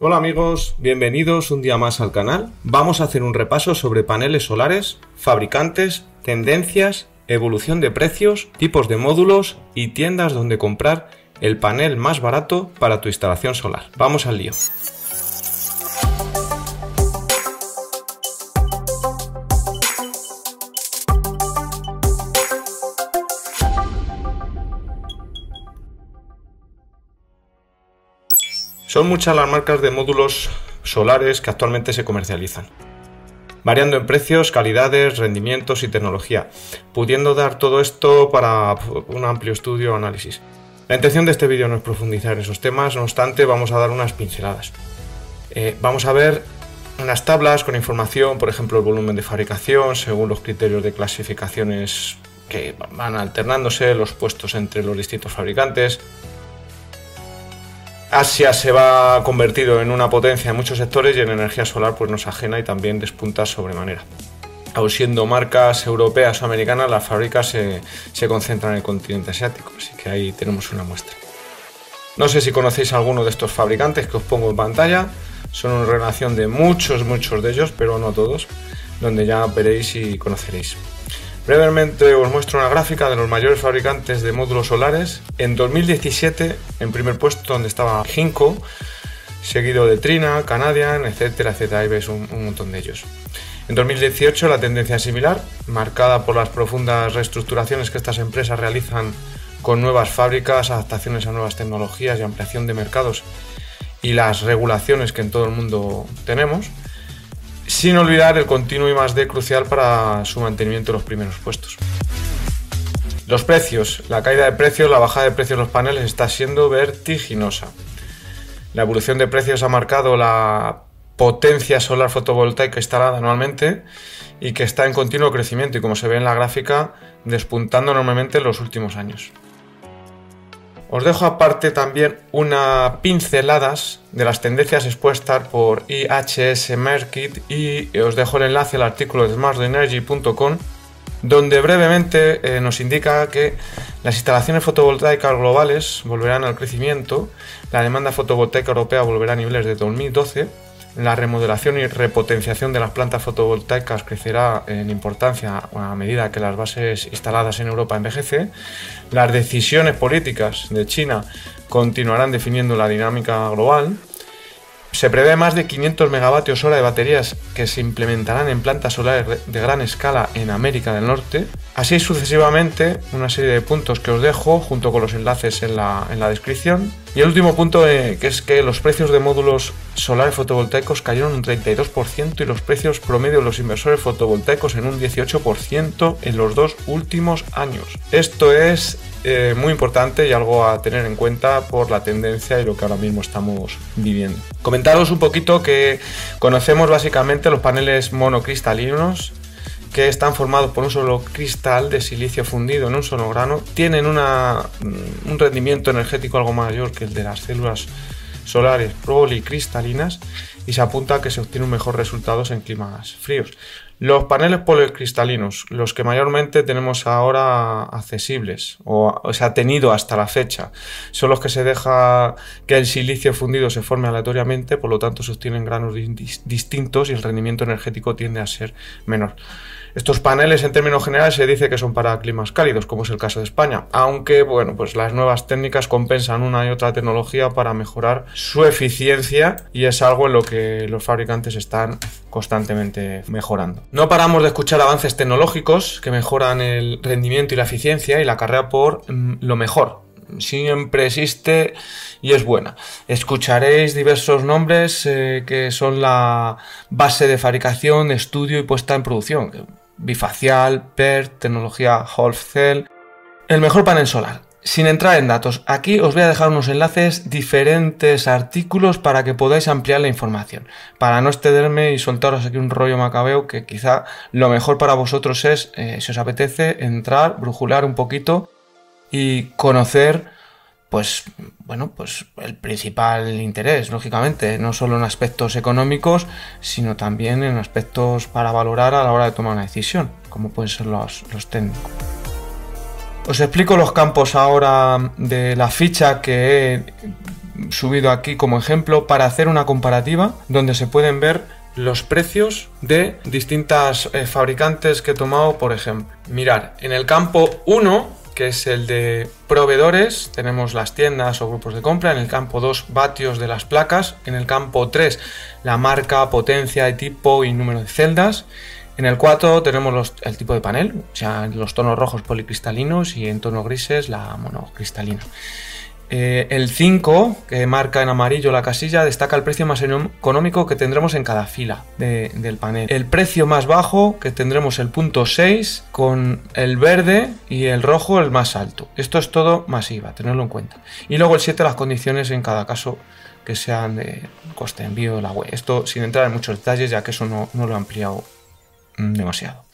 Hola amigos, bienvenidos un día más al canal. Vamos a hacer un repaso sobre paneles solares, fabricantes, tendencias, evolución de precios, tipos de módulos y tiendas donde comprar el panel más barato para tu instalación solar. Vamos al lío. Son muchas las marcas de módulos solares que actualmente se comercializan, variando en precios, calidades, rendimientos y tecnología, pudiendo dar todo esto para un amplio estudio o análisis. La intención de este vídeo no es profundizar en esos temas, no obstante vamos a dar unas pinceladas. Eh, vamos a ver unas tablas con información, por ejemplo el volumen de fabricación según los criterios de clasificaciones que van alternándose, los puestos entre los distintos fabricantes, Asia se va convertido en una potencia en muchos sectores y en energía solar pues nos ajena y también despunta sobremanera. Aun siendo marcas europeas o americanas, las fábricas se, se concentran en el continente asiático, así que ahí tenemos una muestra. No sé si conocéis alguno de estos fabricantes que os pongo en pantalla, son una relación de muchos, muchos de ellos, pero no todos, donde ya veréis y conoceréis. Brevemente os muestro una gráfica de los mayores fabricantes de módulos solares. En 2017, en primer puesto donde estaba Hinco, seguido de Trina, Canadian, etcétera, etcétera. Ahí veis un, montón de ellos. En 2018 la tendencia es similar, marcada por las profundas reestructuraciones que estas empresas realizan con nuevas fábricas, adaptaciones a nuevas tecnologías y ampliación de mercados y las regulaciones que en todo el mundo tenemos sin olvidar el continuo de crucial para su mantenimiento en los primeros puestos. Los precios. La caída de precios, la bajada de precios de los paneles está siendo vertiginosa. La evolución de precios ha marcado la potencia solar fotovoltaica instalada anualmente y que está en continuo crecimiento y como se ve en la gráfica despuntando enormemente en los últimos años. Os dejo aparte también unas pinceladas de las tendencias expuestas por IHS Market y os dejo el enlace al artículo de smartenergy.com donde brevemente eh, nos indica que las instalaciones fotovoltaicas globales volverán al crecimiento, la demanda fotovoltaica europea volverá a niveles de 2012 la remodelación y repotenciación de las plantas fotovoltaicas crecerá en importancia a medida que las bases instaladas en Europa envejecen. Las decisiones políticas de China continuarán definiendo la dinámica global. Se prevé más de 500 megavatios hora de baterías que se implementarán en plantas solares de gran escala en América del Norte. Así sucesivamente, una serie de puntos que os dejo junto con los enlaces en la, descripción. Y el último punto eh, que es que los precios de módulos solares fotovoltaicos cayeron un 32% y los precios promedio de los inversores fotovoltaicos en un 18% en los dos últimos años. Esto es eh, muy importante y algo a tener en cuenta por la tendencia y lo que ahora mismo estamos viviendo. Comentaros un poquito que conocemos básicamente los paneles monocristalinos que están formados por un solo cristal de silicio fundido en un solo grano, tienen una, mm, un rendimiento energético algo mayor que el de las células solares policristalinas y se apunta a que se obtienen mejores resultados en climas fríos. Los paneles policristalinos, los que mayormente tenemos ahora accesibles o, se ha tenido hasta la fecha, son los que se deja que el silicio fundido se forme aleatoriamente, por lo tanto se granos distintos y el rendimiento energético tiende a ser menor. Estos paneles en términos generales se dice que son para climas cálidos, como es el caso de España, aunque bueno, pues las nuevas técnicas compensan una y otra tecnología para mejorar su eficiencia y es algo en lo que los fabricantes están constantemente mejorando. No paramos de escuchar avances tecnológicos que mejoran el rendimiento y la eficiencia y la carrera por mm, lo mejor, siempre existe y es buena. Escucharéis diversos nombres eh, que son la base de fabricación, estudio y puesta en producción bifacial, PERT, tecnología Half Cell. El mejor panel solar. Sin entrar en datos, aquí os voy a dejar unos enlaces, diferentes artículos para que podáis ampliar la información. Para no excederme y soltaros aquí un rollo macabeo que quizá lo mejor para vosotros es, eh, si os apetece, entrar, brujular un poquito y conocer pues bueno, pues el principal interés, lógicamente, no solo en aspectos económicos, sino también en aspectos para valorar a la hora de tomar una decisión, como pueden ser los, los técnicos. Os explico los campos ahora de la ficha que he subido aquí como ejemplo para hacer una comparativa donde se pueden ver los precios de distintas eh, fabricantes que he tomado, por ejemplo. Mirar, en el campo 1, que es el de proveedores, tenemos las tiendas o grupos de compra, en el campo 2 vatios de las placas, en el campo 3 la marca, potencia, tipo y número de celdas. En el 4 tenemos el tipo de panel, o sea, los tonos rojos policristalinos y en tonos grises la monocristalina. Eh, el 5, que marca en amarillo la casilla, destaca el precio más económico que tendremos en cada fila del panel. El precio más bajo, que tendremos el punto 6, con el verde y el rojo el más alto. Esto es todo masiva, tenerlo en cuenta. Y luego el 7, las condiciones en cada caso que sean de coste de envío de la web. Esto sin entrar en muchos detalles, ya que eso no, lo he ampliado demasiado.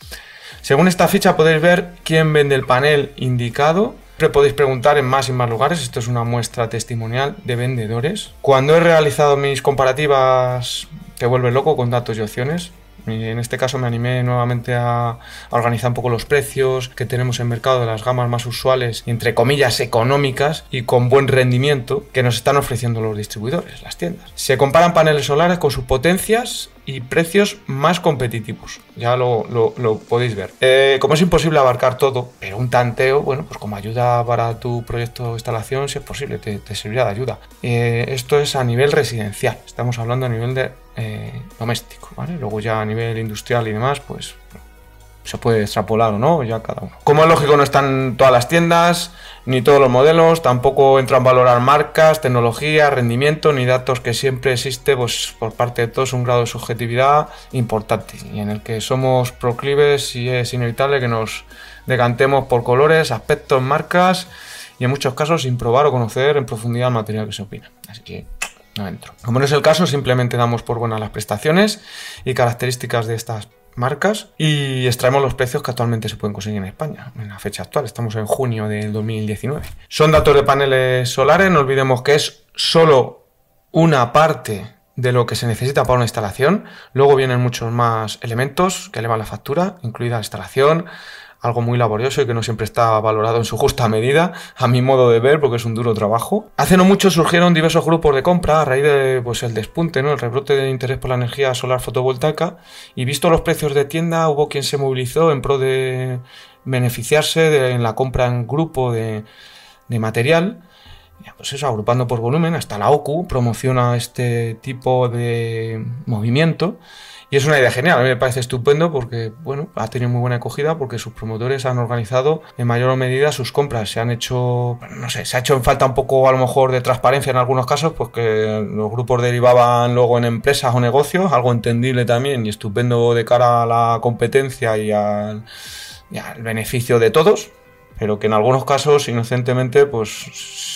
Según esta ficha podéis ver quién vende el panel indicado Siempre podéis preguntar en más y más lugares, esto es una muestra testimonial de vendedores. Cuando he realizado mis comparativas, te vuelve loco con datos y opciones, en este caso me animé nuevamente a, organizar un poco los precios que tenemos en mercado de las gamas más usuales entre comillas económicas y con buen rendimiento que nos están ofreciendo los distribuidores, las tiendas. Se comparan paneles solares con sus potencias y precios más competitivos. Ya lo, podéis ver. Eh, como es imposible abarcar todo, pero un tanteo, bueno, pues como ayuda para tu proyecto de instalación, si es posible, te, servirá de ayuda. Eh, esto es a nivel residencial, estamos hablando a nivel de eh, doméstico, ¿vale? Luego ya a nivel industrial y demás, pues se puede extrapolar o no, ya cada uno. Como es lógico, no están todas las tiendas, ni todos los modelos, tampoco entran a valorar marcas, tecnología, rendimiento, ni datos que siempre existe, pues por parte de todos un grado de subjetividad importante y en el que somos proclives y es inevitable que nos decantemos por colores, aspectos, marcas y en muchos casos sin probar o conocer en profundidad el material que se opina. Así que no. Como no es el caso, simplemente damos por buenas las prestaciones y características de estas marcas y extraemos los precios que actualmente se pueden conseguir en España, en la fecha actual. Estamos en junio del 2019. Son datos de paneles solares, no olvidemos que es solo una parte de lo que se necesita para una instalación. Luego vienen muchos más elementos que elevan la factura, incluida la instalación, algo muy laborioso y que no siempre está valorado en su justa medida, a mi modo de ver, porque es un duro trabajo. Hace no mucho surgieron diversos grupos de compra a raíz de pues, el despunte, ¿no? el rebrote de interés por la energía solar fotovoltaica, y visto los precios de tienda, hubo quien se movilizó en pro de beneficiarse de, en la compra en grupo de, de material pues eso, agrupando por volumen, hasta la OCU promociona este tipo de movimiento y es una idea genial, a mí me parece estupendo porque, bueno, ha tenido muy buena acogida porque sus promotores han organizado en mayor medida sus compras. Se han hecho, no sé, se ha hecho en falta un poco a lo mejor de transparencia en algunos casos, pues que los grupos derivaban luego en empresas o negocios, algo entendible también y estupendo de cara a la competencia y al, y al beneficio de todos, pero que en algunos casos inocentemente pues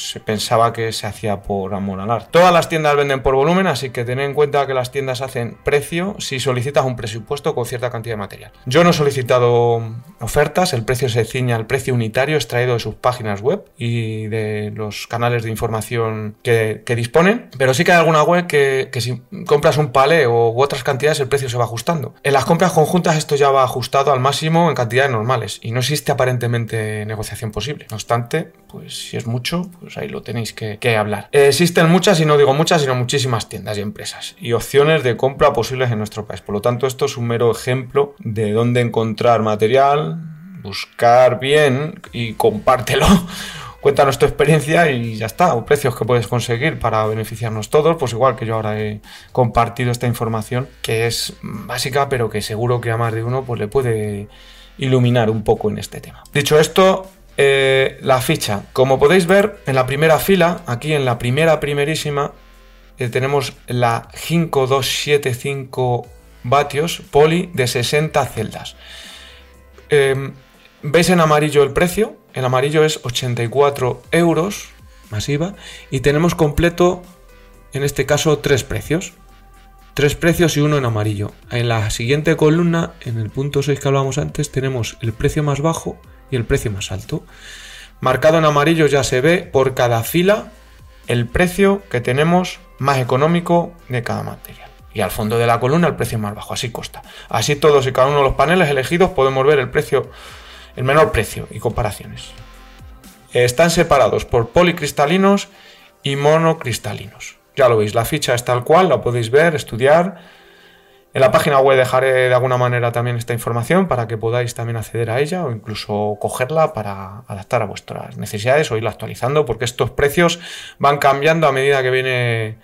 se pensaba que se hacía por amor al arte. Todas las tiendas venden por volumen, así que ten en cuenta que las tiendas hacen precio si solicitas un presupuesto con cierta cantidad de material. Yo no he solicitado ofertas, el precio se ciña al precio unitario extraído de sus páginas web y de los canales de información que, disponen, pero sí que hay alguna web que, si compras un palé o u otras cantidades el precio se va ajustando. En las compras conjuntas esto ya va ajustado al máximo en cantidades normales y no existe aparentemente negociación posible. No obstante, pues si es mucho, pues ahí lo tenéis que, hablar. existen muchas, y no digo muchas, sino muchísimas tiendas y empresas y opciones de compra posibles en nuestro país. Por lo tanto, esto es un mero ejemplo de dónde encontrar material, buscar bien y compártelo. Cuéntanos tu experiencia y ya está, o precios que puedes conseguir para beneficiarnos todos, pues igual que yo ahora he compartido esta información que es básica, pero que seguro que a más de uno pues le puede iluminar un poco en este tema. Dicho esto, eh, la ficha. Como podéis ver, en la primera fila, aquí en la primera primerísima, eh, tenemos la 5275 vatios poli de 60 celdas. Em, ¿Veis en amarillo el precio? El amarillo es 84 euros masiva y tenemos completo, en este caso, tres precios. Tres precios y uno en amarillo. En la siguiente columna, en el punto 6 que hablábamos antes, tenemos el precio más bajo y el precio más alto. Marcado en amarillo ya se ve por cada fila el precio que tenemos más económico de cada material. Y al fondo de la columna el precio más bajo, así consta. Así todos y cada uno de los paneles elegidos podemos ver el precio, el menor precio y comparaciones. Están separados por policristalinos y monocristalinos. Ya lo veis, la ficha es tal cual, la podéis ver, estudiar. En la página web dejaré de alguna manera también esta información para que podáis también acceder a ella o incluso cogerla para adaptar a vuestras necesidades o irla actualizando porque estos precios van cambiando a medida que viene,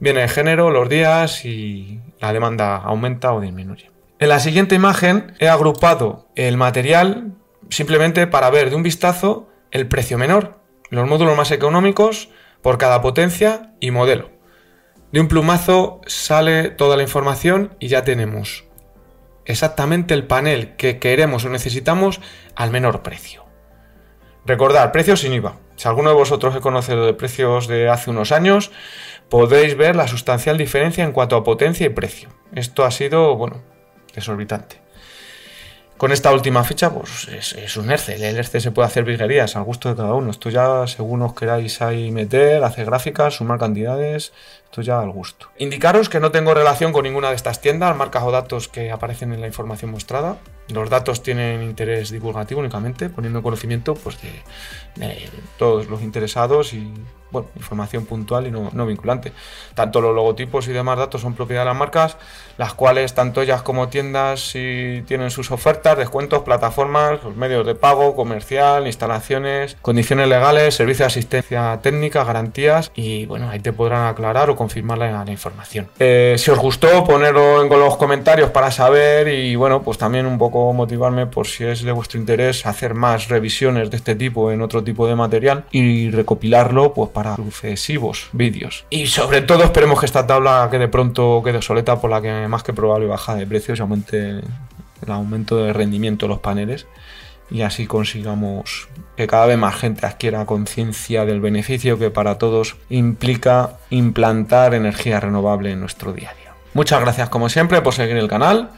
viene el género, los días y la demanda aumenta o disminuye. En la siguiente imagen he agrupado el material simplemente para ver de un vistazo el precio menor, los módulos más económicos por cada potencia y modelo. De un plumazo sale toda la información y ya tenemos exactamente el panel que queremos o necesitamos al menor precio. Recordad, precios sin IVA. Si alguno de vosotros he conocido de precios de hace unos años, podéis ver la sustancial diferencia en cuanto a potencia y precio. Esto ha sido, bueno, exorbitante. Con esta última ficha, pues es, un ERCE. El ERCE se puede hacer virguerías al gusto de cada uno. Esto ya, según os queráis ahí meter, hacer gráficas, sumar cantidades, esto ya al gusto. Indicaros que no tengo relación con ninguna de estas tiendas, marcas o datos que aparecen en la información mostrada. Los datos tienen interés divulgativo únicamente, poniendo conocimiento pues, de todos los interesados y bueno, información puntual y no, vinculante. Tanto los logotipos y demás datos son propiedad de las marcas, las cuales tanto ellas como tiendas si tienen sus ofertas, descuentos, plataformas, los medios de pago, comercial, instalaciones, condiciones legales, servicio de asistencia técnica, garantías y bueno, ahí te podrán aclarar o confirmar la, información. Eh, si os gustó, ponerlo en los comentarios para saber y bueno, pues también un poco motivarme por si es de vuestro interés hacer más revisiones de este tipo en otro tipo de material y recopilarlo pues para para sucesivos vídeos. Y sobre todo esperemos que esta tabla quede pronto quede obsoleta por la que más que probable baja de precios y aumente el aumento de rendimiento de los paneles y así consigamos que cada vez más gente adquiera conciencia del beneficio que para todos implica implantar energía renovable en nuestro día. Muchas gracias como siempre por seguir el canal.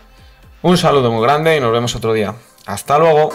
Un saludo muy grande y nos vemos otro día. Hasta luego.